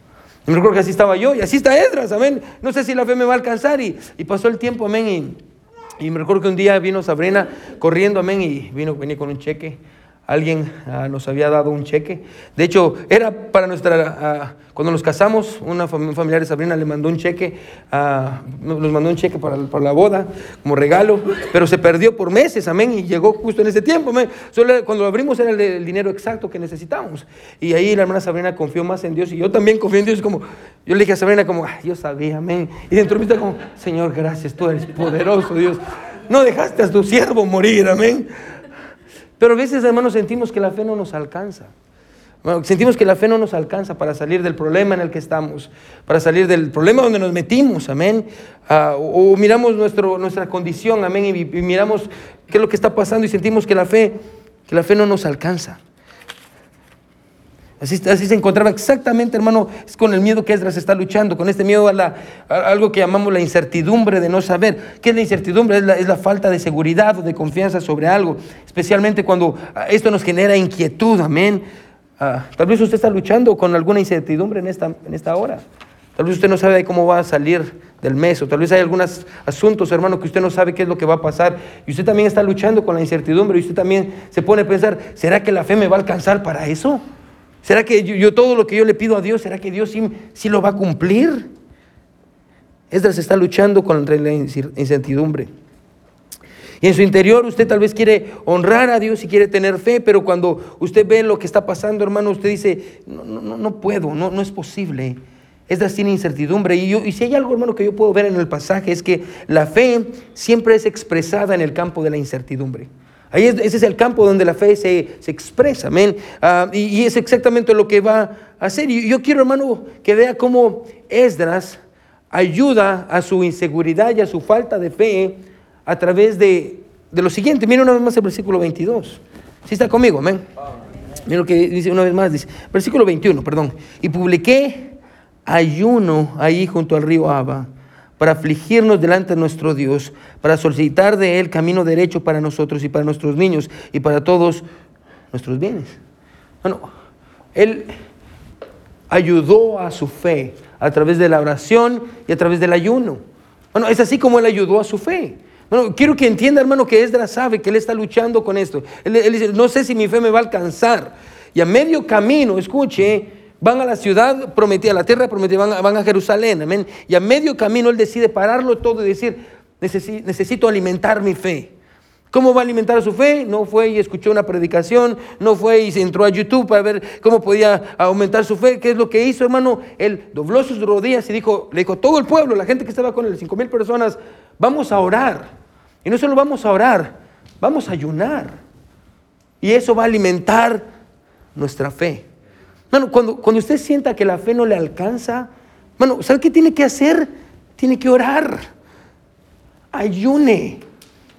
Speaker 1: Y me recuerdo que así estaba yo, y así está Edras, amén. No sé si la fe me va a alcanzar, y, y pasó el tiempo, amén. Y, y, me recuerdo que un día vino Sabrina corriendo, amén, y vino, venía con un cheque alguien ah, nos había dado un cheque. De hecho, era para nuestra, ah, cuando nos casamos, una fam- familiar de Sabrina le mandó un cheque, ah, nos mandó un cheque para, para la boda como regalo, pero se perdió por meses, amén, y llegó justo en ese tiempo, amén. Solo cuando lo abrimos era el, dinero exacto que necesitábamos. Y ahí la hermana Sabrina confió más en Dios y yo también confié en Dios, como, yo le dije a Sabrina como, "Ay, yo sabía, amén. Y dentro de mí está como, Señor, gracias, tú eres poderoso, Dios. No dejaste a tu siervo morir, amén. Pero a veces, hermanos, sentimos que la fe no nos alcanza. Sentimos que la fe no nos alcanza para salir del problema en el que estamos, para salir del problema donde nos metimos, amén. Ah, o, o miramos nuestro, nuestra condición, amén, y, y miramos qué es lo que está pasando y sentimos que la fe, que la fe no nos alcanza. Así, se encontraba exactamente, hermano, es con el miedo que Esdras está luchando, con este miedo a, la, algo que llamamos la incertidumbre de no saber. ¿Qué es la incertidumbre? Es la, es falta de seguridad o de confianza sobre algo, especialmente cuando ah, esto nos genera inquietud, amén. Ah, tal vez usted está luchando con alguna incertidumbre en esta, en esta hora. Tal vez usted no sabe cómo va a salir del mes, o tal vez hay algunos asuntos, hermano, que usted no sabe qué es lo que va a pasar, y usted también está luchando con la incertidumbre, y usted también se pone a pensar, ¿será que la fe me va a alcanzar para eso? ¿Será que yo, todo lo que yo le pido a Dios, será que Dios sí, sí lo va a cumplir? Esdras está luchando contra la incertidumbre. Y en su interior usted tal vez quiere honrar a Dios y quiere tener fe, pero cuando usted ve lo que está pasando, hermano, usted dice, no, no, no, no puedo, no, no es posible. Esdras tiene incertidumbre. Y, yo, y si hay algo, hermano, que yo puedo ver en el pasaje, es que la fe siempre es expresada en el campo de la incertidumbre. Ahí es- ese es el campo donde la fe se, se expresa, amén. Ah, y, y es exactamente lo que va a hacer. Y yo quiero, hermano, que vea cómo Esdras ayuda a su inseguridad y a su falta de fe a través de, de lo siguiente. Mira una vez más el versículo 22. ¿Sí está conmigo? Amén. Mira lo que dice una vez más. Dice, versículo 21, perdón. Y publiqué ayuno ahí junto al río Abba para afligirnos delante de nuestro Dios, para solicitar de Él camino derecho para nosotros y para nuestros niños y para todos nuestros bienes. Bueno, Él ayudó a su fe a través de la oración y a través del ayuno. Bueno, es así como Él ayudó a su fe. Bueno, quiero que entienda, hermano, que Esdras sabe que Él está luchando con esto. Él, él dice, no sé si mi fe me va a alcanzar. Y a medio camino, escuche, van a la ciudad prometida, a la tierra prometida, van a, van a Jerusalén, amén. Y a medio camino Él decide pararlo todo y decir, "Necesi- necesito alimentar mi fe. ¿Cómo va a alimentar su fe? No fue y escuchó una predicación, no fue y se entró a YouTube para ver cómo podía aumentar su fe. ¿Qué es lo que hizo, hermano? Él dobló sus rodillas y dijo, le dijo, todo el pueblo, la gente que estaba con él, cinco mil personas, vamos a orar. Y no solo vamos a orar, vamos a ayunar. Y eso va a alimentar nuestra fe. Bueno, cuando, cuando usted sienta que la fe no le alcanza, bueno, ¿sabe qué tiene que hacer? Tiene que orar. Ayune.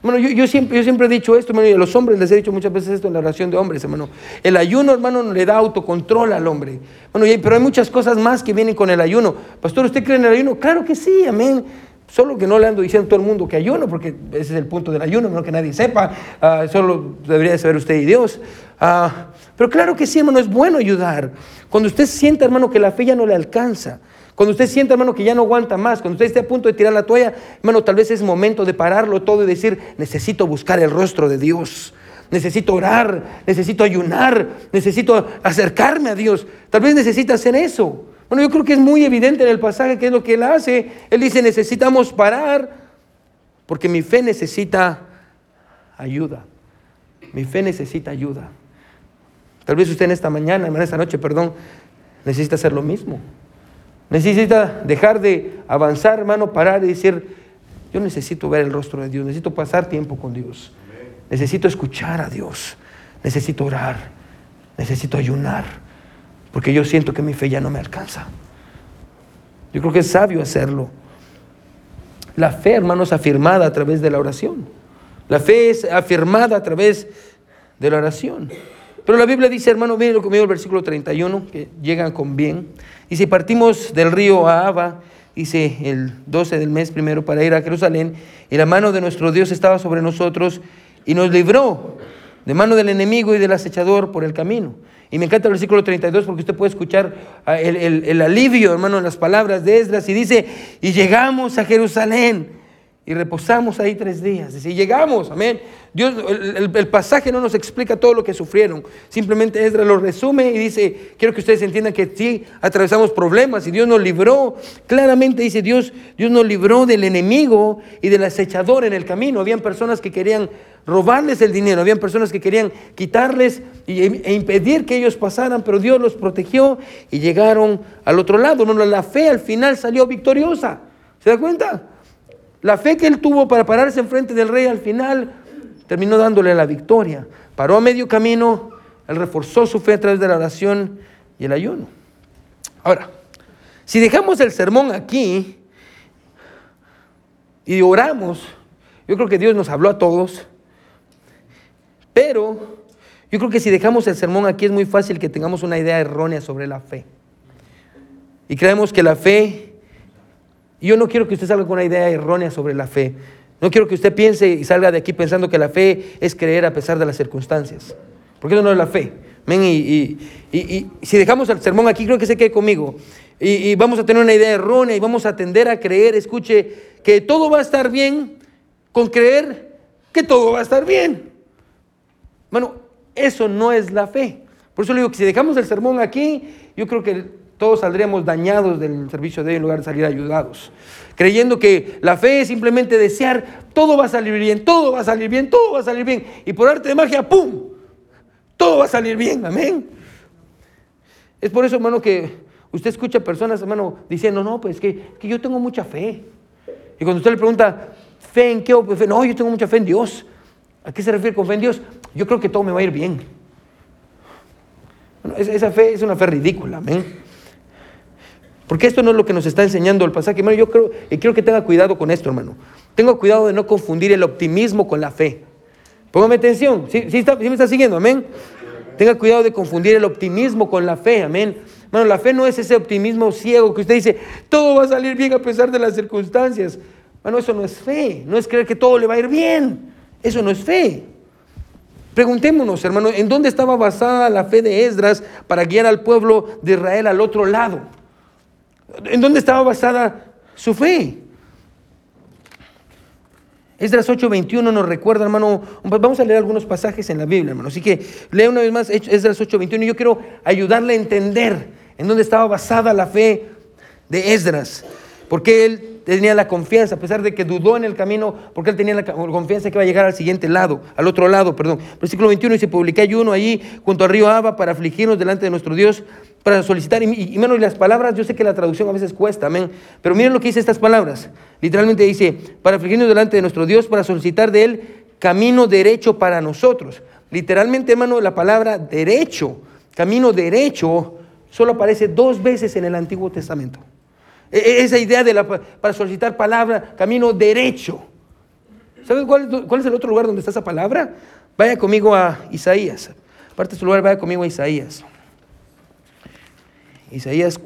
Speaker 1: Bueno, yo, yo siempre, yo siempre he dicho esto, hermano, y a los hombres les he dicho muchas veces esto en la oración de hombres, hermano. El ayuno, hermano, le da autocontrol al hombre. Bueno, pero hay muchas cosas más que vienen con el ayuno. Pastor, ¿usted cree en el ayuno? Claro que sí, amén. Solo que no le ando diciendo a todo el mundo que ayuno, porque ese es el punto del ayuno, no que nadie sepa. Ah, solo debería de saber usted y Dios. Ah, pero claro que sí, hermano, es bueno ayudar. Cuando usted sienta, hermano, que la fe ya no le alcanza, cuando usted sienta, hermano, que ya no aguanta más, cuando usted esté a punto de tirar la toalla, hermano, tal vez es momento de pararlo todo y decir, necesito buscar el rostro de Dios. Necesito orar, necesito ayunar, necesito acercarme a Dios. Tal vez necesita hacer eso. Bueno, yo creo que es muy evidente en el pasaje qué es lo que él hace. Él dice, necesitamos parar porque mi fe necesita ayuda. Mi fe necesita ayuda. Tal vez usted en esta mañana, en esta noche, perdón, necesita hacer lo mismo. Necesita dejar de avanzar, hermano, parar y decir, yo necesito ver el rostro de Dios, necesito pasar tiempo con Dios, necesito escuchar a Dios, necesito orar, necesito ayunar, porque yo siento que mi fe ya no me alcanza. Yo creo que es sabio hacerlo. La fe, hermano, es afirmada a través de la oración. La fe es afirmada a través de la oración. Pero la Biblia dice, hermano, miren dio el versículo 31, que llegan con bien. Y si partimos del río a Abba, dice el 12 del mes primero para ir a Jerusalén, y la mano de nuestro Dios estaba sobre nosotros y nos libró de mano del enemigo y del acechador por el camino. Y me encanta el versículo 32 porque usted puede escuchar ah, el, el- el alivio, hermano, en las palabras de Esdras. Y dice, y llegamos a Jerusalén. Y reposamos ahí tres días. Y llegamos, amén. Dios, el, pasaje no nos explica todo lo que sufrieron. Simplemente Esdras lo resume y dice, quiero que ustedes entiendan que sí, atravesamos problemas y Dios nos libró. Claramente dice Dios, Dios nos libró del enemigo y del acechador en el camino. Habían personas que querían robarles el dinero, habían personas que querían quitarles e impedir que ellos pasaran, pero Dios los protegió y llegaron al otro lado. la fe al final salió victoriosa. ¿Se da cuenta? La fe que él tuvo para pararse enfrente del rey al final terminó dándole la victoria. Paró a medio camino, él reforzó su fe a través de la oración y el ayuno. Ahora, si dejamos el sermón aquí y oramos, yo creo que Dios nos habló a todos, pero yo creo que si dejamos el sermón aquí es muy fácil que tengamos una idea errónea sobre la fe. Y creemos que la fe y yo no quiero que usted salga con una idea errónea sobre la fe. No quiero que usted piense y salga de aquí pensando que la fe es creer a pesar de las circunstancias. Porque eso no es la fe. Y, si dejamos el sermón aquí, creo que se quede conmigo. Y, vamos a tener una idea errónea y vamos a tender a creer, escuche, que todo va a estar bien con creer que todo va a estar bien. Bueno, eso no es la fe. Por eso le digo que si dejamos el sermón aquí, yo creo que todos saldríamos dañados del servicio de Dios en lugar de salir ayudados. Creyendo que la fe es simplemente desear, todo va a salir bien, todo va a salir bien, todo va a salir bien. Y por arte de magia, ¡pum! Todo va a salir bien, amén. Es por eso, hermano, que usted escucha personas, hermano, diciendo, no, pues que, que yo tengo mucha fe. Y cuando usted le pregunta, ¿fe en qué? No, yo tengo mucha fe en Dios. ¿A qué se refiere con fe en Dios? Yo creo que todo me va a ir bien. esa fe es una fe ridícula, amén. Porque esto no es lo que nos está enseñando el pasaje. Hermano, yo creo, y quiero que tenga cuidado con esto, hermano. Tenga cuidado de no confundir el optimismo con la fe. Póngame atención. ¿Sí, me está siguiendo? Amén. Tenga cuidado de confundir el optimismo con la fe. Amén. Hermano, la fe no es ese optimismo ciego que usted dice, todo va a salir bien a pesar de las circunstancias. Bueno, eso no es fe. No es creer que todo le va a ir bien. Eso no es fe. Preguntémonos, hermano, ¿en dónde estaba basada la fe de Esdras para guiar al pueblo de Israel al otro lado? ¿En dónde estaba basada su fe? Esdras 8:21 nos recuerda, hermano, vamos a leer algunos pasajes en la Biblia, hermano. Así que lea una vez más Esdras 8:21 y yo quiero ayudarle a entender en dónde estaba basada la fe de Esdras. Porque él tenía la confianza, a pesar de que dudó en el camino, porque él tenía la confianza que iba a llegar al siguiente lado, al otro lado, perdón. Versículo 21 dice, publiqué ayuno allí junto al río Abba para afligirnos delante de nuestro Dios, para solicitar, y, menos las palabras, yo sé que la traducción a veces cuesta, amén, pero miren lo que dice estas palabras. Literalmente dice, para afligirnos delante de nuestro Dios, para solicitar de Él camino derecho para nosotros. Literalmente, hermano, la palabra derecho, camino derecho, solo aparece dos veces en el Antiguo Testamento. E, e, esa idea de la, para solicitar palabra, camino derecho. ¿Sabes cuál, cuál, es el otro lugar donde está esa palabra? Vaya conmigo a Isaías. Aparte de su lugar, vaya conmigo a Isaías. Isaías,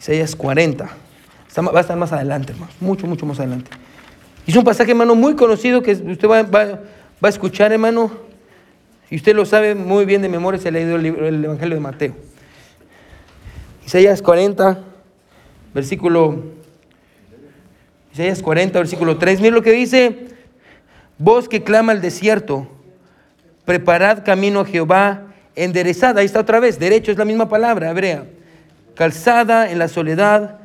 Speaker 1: Isaías 40. va a estar más adelante, hermano. Mucho, mucho más adelante. Es un pasaje, hermano, muy conocido que usted va, a escuchar, hermano. Y usted lo sabe muy bien de memoria, se ha leído el, el Evangelio de Mateo. Isaías 40, versículo, Isaías 40, versículo 3. Mira lo que dice, voz que clama al desierto, preparad camino a Jehová, enderezada, ahí está otra vez, derecho es la misma palabra hebrea, calzada en la soledad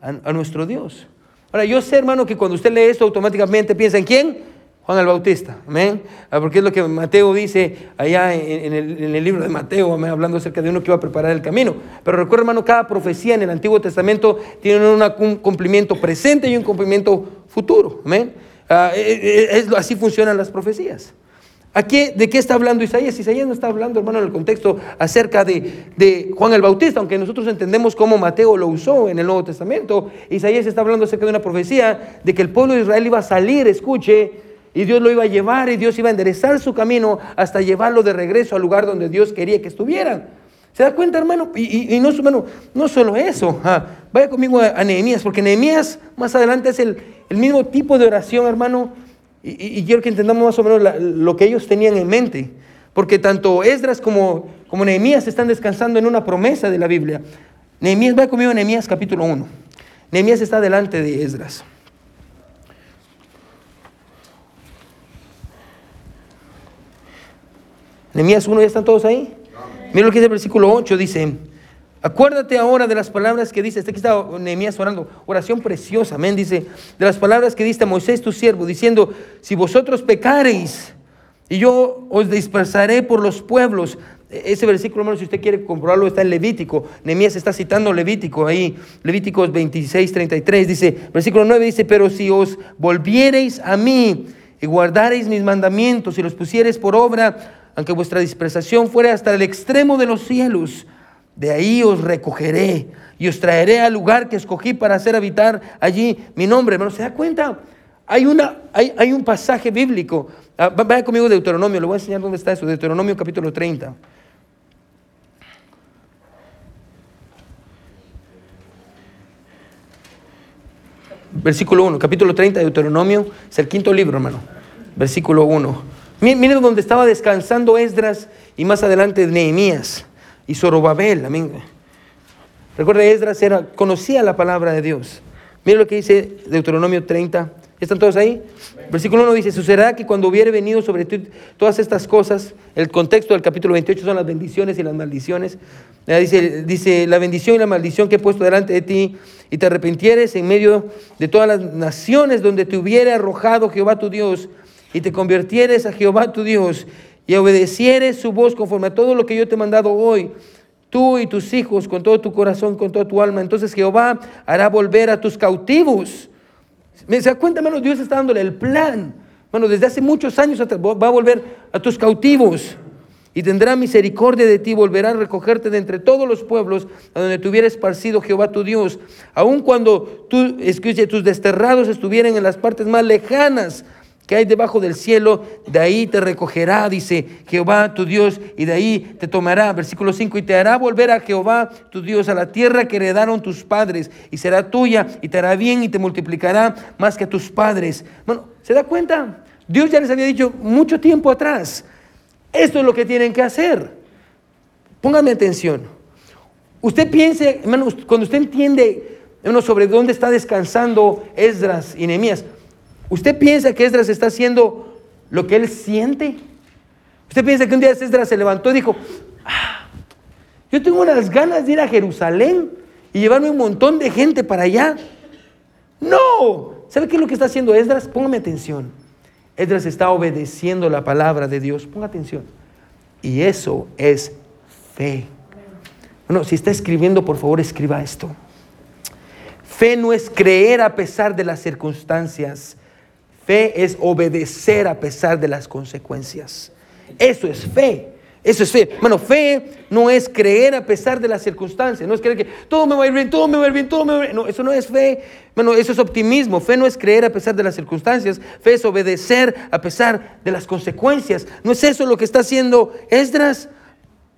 Speaker 1: a, nuestro Dios. Ahora, yo sé, hermano, que cuando usted lee esto automáticamente piensa en quién? Juan el Bautista, amén. Ah, porque es lo que Mateo dice allá en, el, libro de Mateo, hablando acerca de uno que iba a preparar el camino. Pero recuerda, hermano, cada profecía en el Antiguo Testamento tiene un cumplimiento presente y un cumplimiento futuro, amén. Ah, eh, eh, es, así funcionan las profecías. ¿De qué está hablando Isaías? Isaías no está hablando, hermano, en el contexto acerca de, Juan el Bautista, aunque nosotros entendemos cómo Mateo lo usó en el Nuevo Testamento. Isaías está hablando acerca de una profecía de que el pueblo de Israel iba a salir, escuche, y Dios lo iba a llevar y Dios iba a enderezar su camino hasta llevarlo de regreso al lugar donde Dios quería que estuvieran. ¿Se da cuenta, hermano? Y, no solo eso. vaya conmigo a, Nehemías, porque Nehemías más adelante es el, mismo tipo de oración, hermano. Y, y quiero que entendamos más o menos lo que ellos tenían en mente. Porque tanto Esdras como, como Nehemías están descansando en una promesa de la Biblia. Nehemías, va conmigo a Nehemías capítulo 1. Nehemías está delante de Esdras. Nehemías 1, ¿ya están todos ahí? Mira lo que dice el versículo 8, dice, acuérdate ahora de las palabras que dice, aquí está Nehemías orando, oración preciosa, amén, dice, de las palabras que diste a Moisés tu siervo, diciendo, si vosotros pecareis, y yo os dispersaré por los pueblos. E-, ese versículo, hermano, si usted quiere comprobarlo, está en Levítico. Nehemías está citando Levítico ahí, Levíticos 26, 33, dice, versículo 9 dice, pero si os volviereis a mí y guardareis mis mandamientos y los pusiereis por obra, aunque vuestra dispersación fuera hasta el extremo de los cielos, de ahí os recogeré y os traeré al lugar que escogí para hacer habitar allí mi nombre. Hermano, ¿se da cuenta? Hay, una, hay, hay un pasaje bíblico. Ah, vaya conmigo Deuteronomio, le voy a enseñar dónde está eso. Deuteronomio capítulo 30. Versículo 1, capítulo 30 de Deuteronomio, es el quinto libro, hermano. Versículo 1. Miren donde estaba descansando Esdras y más adelante Nehemías y Zorobabel. Amén. Recuerda, Esdras conocía la palabra de Dios. Miren lo que dice Deuteronomio 30. ¿Están todos ahí? Versículo 1 dice, sucederá que cuando hubiere venido sobre ti todas estas cosas, el contexto del capítulo 28 son las bendiciones y las maldiciones. Dice, dice, la bendición y la maldición que he puesto delante de ti, y te arrepintieres en medio de todas las naciones donde te hubiere arrojado Jehová tu Dios, y te convirtieres a Jehová tu Dios y obedecieres su voz conforme a todo lo que yo te he mandado hoy, tú y tus hijos, con todo tu corazón, con toda tu alma, entonces Jehová hará volver a tus cautivos. ¿Me da cuenta, hermano? Dios está dándole el plan. Bueno, desde hace muchos años va a volver a tus cautivos y tendrá misericordia de ti, volverá a recogerte de entre todos los pueblos a donde te hubiera esparcido Jehová tu Dios, aun cuando tú, tus desterrados estuvieran en las partes más lejanas que hay debajo del cielo, de ahí te recogerá, dice Jehová tu Dios, y de ahí te tomará, versículo 5, y te hará volver a Jehová tu Dios, a la tierra que heredaron tus padres, y será tuya, y te hará bien, y te multiplicará más que a tus padres. Bueno, ¿se da cuenta? Dios ya les había dicho mucho tiempo atrás, esto es lo que tienen que hacer. Póngame atención. Usted piense, hermano, cuando usted entiende hermano, sobre dónde está descansando Esdras y Nehemías, ¿Usted piensa que Esdras está haciendo lo que él siente? ¿Usted piensa que un día Esdras se levantó y dijo, ah, yo tengo unas ganas de ir a Jerusalén y llevarme un montón de gente para allá? No. ¿Sabe qué es lo que está haciendo Esdras? Póngame atención. Esdras está obedeciendo la palabra de Dios. Ponga atención. Y eso es fe. Bueno, si está escribiendo, por favor, escriba esto. Fe no es creer a pesar de las circunstancias. Fe es obedecer a pesar de las consecuencias. Eso es fe. Eso es fe. Bueno, fe no es creer a pesar de las circunstancias. No es creer que todo me va a ir bien, todo me va a ir bien, todo me va a ir bien. No, eso no es fe. Bueno, eso es optimismo. Fe no es creer a pesar de las circunstancias. Fe es obedecer a pesar de las consecuencias. ¿No es eso lo que está haciendo Esdras?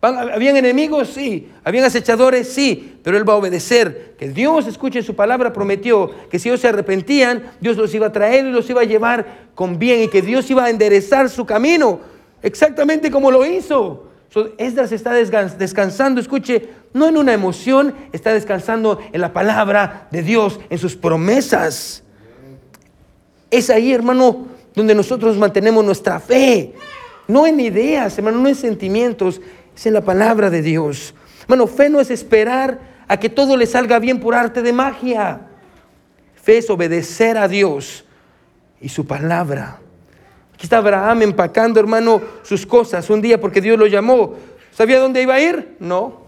Speaker 1: ¿Habían enemigos? Sí. ¿Habían acechadores? Sí. Pero él va a obedecer. Que Dios, escuche su palabra, prometió que si ellos se arrepentían, Dios los iba a traer y los iba a llevar con bien y que Dios iba a enderezar su camino. Exactamente como lo hizo. Esdras está descansando, escuche, no en una emoción, está descansando en la palabra de Dios, en sus promesas. Es ahí, hermano, donde nosotros mantenemos nuestra fe. No en ideas, hermano, no en sentimientos, es en la palabra de Dios. Bueno, fe no es esperar a que todo le salga bien por arte de magia. Fe es obedecer a Dios y su palabra. Aquí está Abraham empacando, hermano, sus cosas un día porque Dios lo llamó. ¿Sabía dónde iba a ir? No.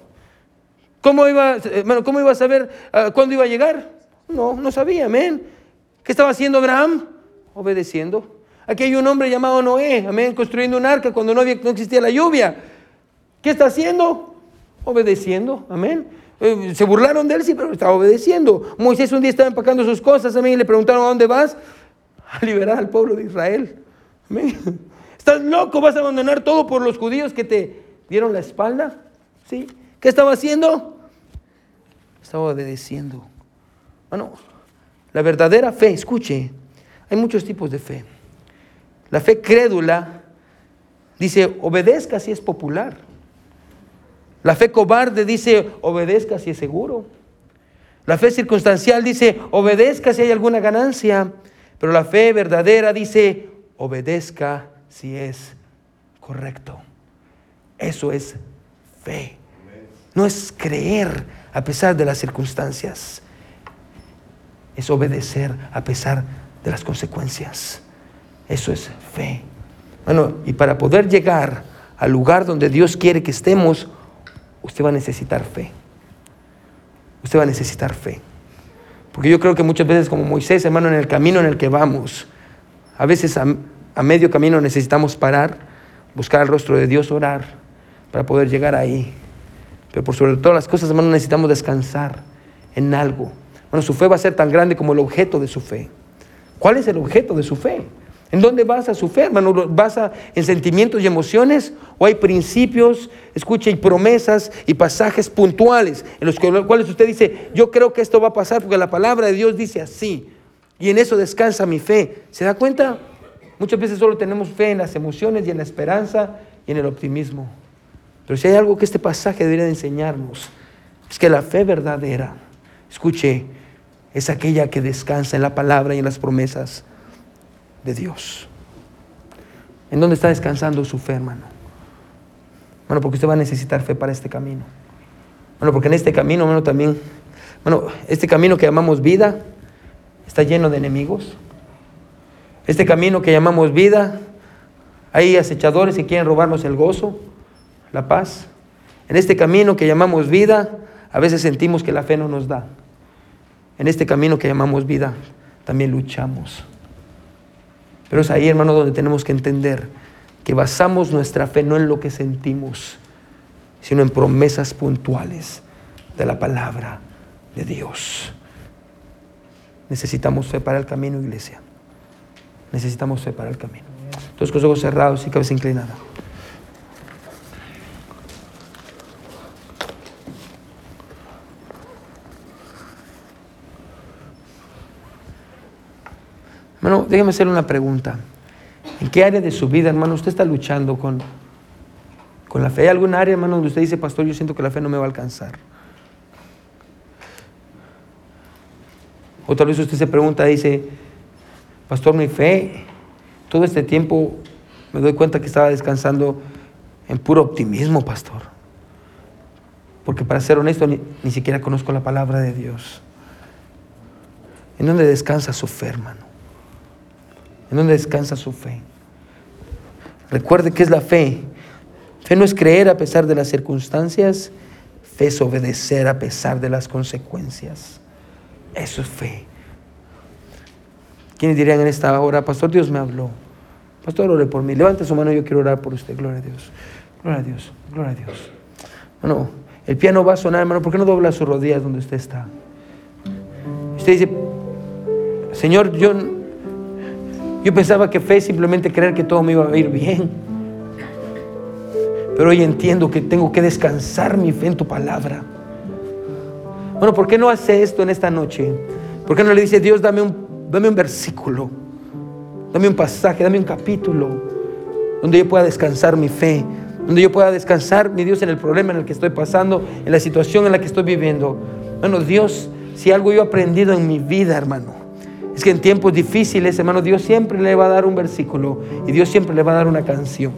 Speaker 1: ¿Cómo iba, hermano, ¿cómo iba a saber ah, cuándo iba a llegar? No, no sabía, amén. ¿Qué estaba haciendo Abraham? Obedeciendo. Aquí hay un hombre llamado Noé, amén, construyendo un arca cuando no, no existía la lluvia. ¿Qué está haciendo? Obedeciendo, amén. Eh, se burlaron de él, sí, pero estaba obedeciendo. Moisés un día estaba empacando sus cosas, amén, y le preguntaron, ¿a dónde vas? A liberar al pueblo de Israel. Amén. ¿Estás loco? ¿Vas a abandonar todo por los judíos que te dieron la espalda? ¿Sí? ¿Qué estaba haciendo? Estaba obedeciendo. Bueno, la verdadera fe, escuche, hay muchos tipos de fe. La fe crédula dice, obedezca si es popular. La fe cobarde dice, obedezca si es seguro. La fe circunstancial dice, obedezca si hay alguna ganancia. Pero la fe verdadera dice, obedezca si es correcto. Eso es fe. No es creer a pesar de las circunstancias. Es obedecer a pesar de las consecuencias. Eso es fe. Bueno, y para poder llegar al lugar donde Dios quiere que estemos, usted va a necesitar fe. Usted va a necesitar fe. Porque yo creo que muchas veces como Moisés, hermano, en el camino en el que vamos, a veces a, medio camino necesitamos parar, buscar el rostro de Dios, orar, para poder llegar ahí. Pero por sobre todas las cosas, hermano, necesitamos descansar en algo. Bueno, su fe va a ser tan grande como el objeto de su fe. ¿Cuál es el objeto de su fe? ¿En dónde basa su fe, hermano? ¿Basa en sentimientos y emociones? ¿O hay principios, escucha, y promesas y pasajes puntuales en los cuales usted dice, yo creo que esto va a pasar porque la palabra de Dios dice así? Y en eso descansa mi fe. ¿Se da cuenta? Muchas veces solo tenemos fe en las emociones y en la esperanza y en el optimismo. Pero si hay algo que este pasaje debería enseñarnos, es que la fe verdadera, escuche, es aquella que descansa en la palabra y en las promesas de Dios. ¿En dónde está descansando su fe, hermano? Bueno, porque usted va a necesitar fe para este camino. Bueno, porque en este camino, hermano, también, bueno, este camino que llamamos vida está lleno de enemigos. Este camino que llamamos vida, hay acechadores que quieren robarnos el gozo, la paz. En este camino que llamamos vida, a veces sentimos que la fe no nos da. En este camino que llamamos vida, también luchamos. Pero es ahí, hermano, donde tenemos que entender que basamos nuestra fe no en lo que sentimos, sino en promesas puntuales de la palabra de Dios. Necesitamos fe para el camino, iglesia. Necesitamos fe para el camino. Entonces, con los ojos cerrados y cabeza inclinada. Hermano, déjeme hacerle una pregunta. ¿En qué área de su vida, hermano, usted está luchando con, con la fe? ¿Hay algún área, hermano, donde usted dice, pastor, yo siento que la fe no me va a alcanzar? O tal vez usted se pregunta, dice, pastor, mi fe, todo este tiempo me doy cuenta que estaba descansando en puro optimismo, pastor. Porque para ser honesto, ni, ni siquiera conozco la palabra de Dios. ¿En dónde descansa su fe, hermano? ¿En dónde descansa su fe? Recuerde que es la fe. Fe no es creer a pesar de las circunstancias, fe es obedecer a pesar de las consecuencias. Eso es fe. ¿Quiénes dirían en esta hora, Pastor, Dios me habló? Pastor, ore por mí. Levante su mano, yo quiero orar por usted. Gloria a Dios. Gloria a Dios. Gloria a Dios. Bueno, el piano va a sonar, hermano. ¿Por qué no dobla sus rodillas donde usted está? Usted dice, Señor, yo yo pensaba que fe es simplemente creer que todo me iba a ir bien. Pero hoy entiendo que tengo que descansar mi fe en tu palabra. Bueno, ¿por qué no hace esto en esta noche? ¿Por qué no le dice, Dios, dame un, dame un versículo, dame un pasaje, dame un capítulo, donde yo pueda descansar mi fe, donde yo pueda descansar, mi Dios, en el problema en el que estoy pasando, en la situación en la que estoy viviendo? Bueno, Dios, si algo yo he aprendido en mi vida, hermano, es que en tiempos difíciles, hermano, Dios siempre le va a dar un versículo y Dios siempre le va a dar una canción.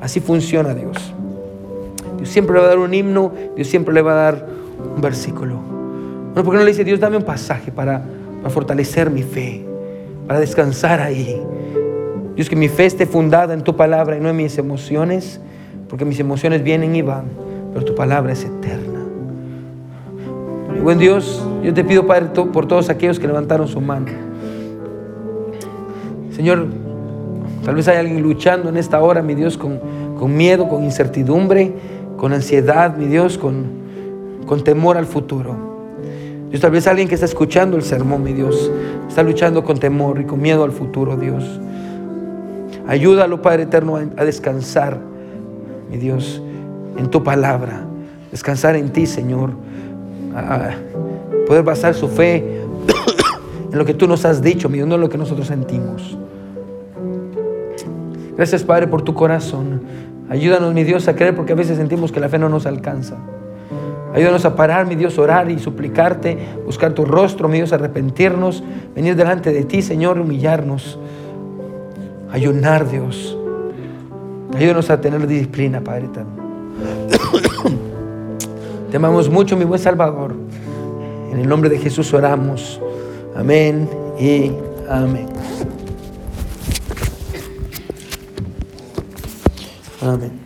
Speaker 1: Así funciona Dios. Dios siempre le va a dar un himno, Dios siempre le va a dar un versículo. Bueno, ¿por qué no le dice Dios, dame un pasaje para, para fortalecer mi fe, para descansar ahí? Dios, que mi fe esté fundada en tu palabra y no en mis emociones, porque mis emociones vienen y van, pero tu palabra es eterna. buen Dios, yo te pido, Padre, por todos aquellos que levantaron su mano. Señor, tal vez hay alguien luchando en esta hora, mi Dios, con, miedo, con incertidumbre, con ansiedad, mi Dios, con, con temor al futuro. Dios, tal vez alguien que está escuchando el sermón, mi Dios, está luchando con temor y con miedo al futuro, Dios. Ayúdalo, Padre Eterno, a descansar, mi Dios, en tu palabra. Descansar en ti, Señor. A poder basar su fe en lo que tú nos has dicho, mi Dios, no en lo que nosotros sentimos. Gracias, Padre, por tu corazón. Ayúdanos, mi Dios, a creer porque a veces sentimos que la fe no nos alcanza. Ayúdanos a parar, mi Dios, orar y suplicarte, buscar tu rostro, mi Dios, arrepentirnos, venir delante de ti, Señor, humillarnos, ayunar, Dios. Ayúdanos a tener disciplina, Padre. [COUGHS] Te amamos mucho, mi buen Salvador. En el nombre de Jesús oramos. Amén y amén. Amén.